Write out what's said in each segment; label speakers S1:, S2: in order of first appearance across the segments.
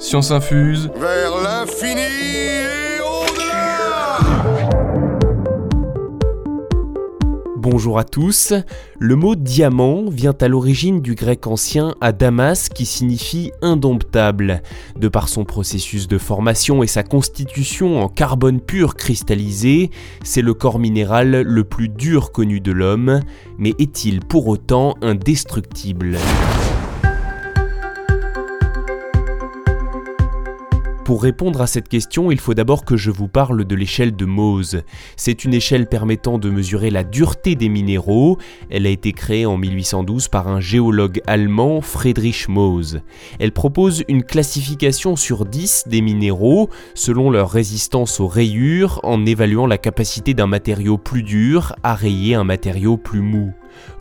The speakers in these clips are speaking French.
S1: Science infuse.
S2: Vers l'infini et au-delà
S3: Bonjour à tous. Le mot diamant vient à l'origine du grec ancien adamas qui signifie indomptable. De par son processus de formation et sa constitution en carbone pur cristallisé, c'est le corps minéral le plus dur connu de l'homme, mais est-il pour autant indestructible? Pour répondre à cette question, il faut d'abord que je vous parle de l'échelle de Mohs. C'est une échelle permettant de mesurer la dureté des minéraux. Elle a été créée en 1812 par un géologue allemand, Friedrich Mohs. Elle propose une classification sur 10 des minéraux selon leur résistance aux rayures en évaluant la capacité d'un matériau plus dur à rayer un matériau plus mou.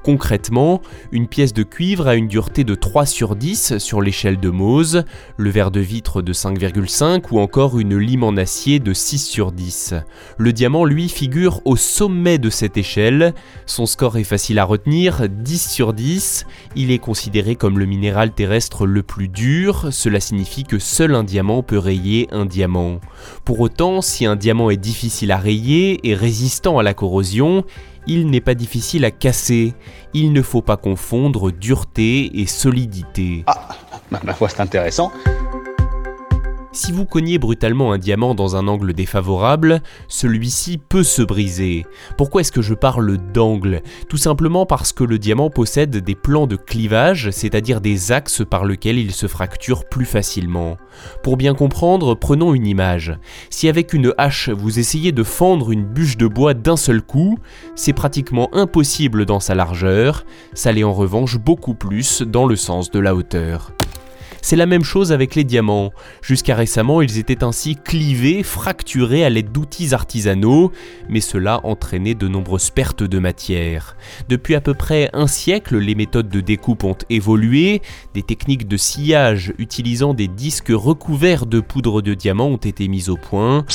S3: Concrètement, une pièce de cuivre a une dureté de 3 sur 10 sur l'échelle de Mohs, le verre de vitre de 5,5 ou encore une lime en acier de 6 sur 10. Le diamant, lui, figure au sommet de cette échelle. Son score est facile à retenir, 10 sur 10. Il est considéré comme le minéral terrestre le plus dur, cela signifie que seul un diamant peut rayer un diamant. Pour autant, si un diamant est difficile à rayer et résistant à la corrosion, il n'est pas difficile à casser. Il ne faut pas confondre dureté et solidité.
S4: Ah, ma foi, c'est intéressant.
S3: Si vous cognez brutalement un diamant dans un angle défavorable, celui-ci peut se briser. Pourquoi est-ce que je parle d'angle? Tout simplement parce que le diamant possède des plans de clivage, c'est-à-dire des axes par lesquels il se fracture plus facilement. Pour bien comprendre, prenons une image. Si avec une hache vous essayez de fendre une bûche de bois d'un seul coup, c'est pratiquement impossible dans sa largeur, ça l'est en revanche beaucoup plus dans le sens de la hauteur. C'est la même chose avec les diamants. Jusqu'à récemment, ils étaient ainsi clivés, fracturés à l'aide d'outils artisanaux, mais cela entraînait de nombreuses pertes de matière. Depuis à peu près un siècle, les méthodes de découpe ont évolué, des techniques de sciage utilisant des disques recouverts de poudre de diamant ont été mises au point.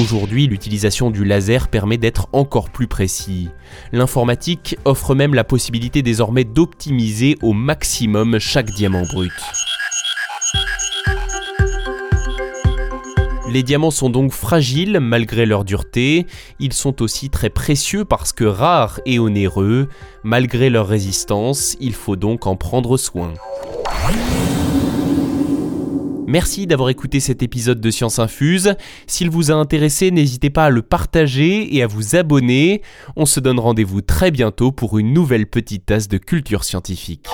S3: Aujourd'hui, l'utilisation du laser permet d'être encore plus précis. L'informatique offre même la possibilité désormais d'optimiser au maximum chaque diamant brut. Les diamants sont donc fragiles malgré leur dureté, ils sont aussi très précieux parce que rares et onéreux, malgré leur résistance, il faut donc en prendre soin. Merci d'avoir écouté cet épisode de Science Infuse. S'il vous a intéressé, n'hésitez pas à le partager et à vous abonner. On se donne rendez-vous très bientôt pour une nouvelle petite tasse de culture scientifique.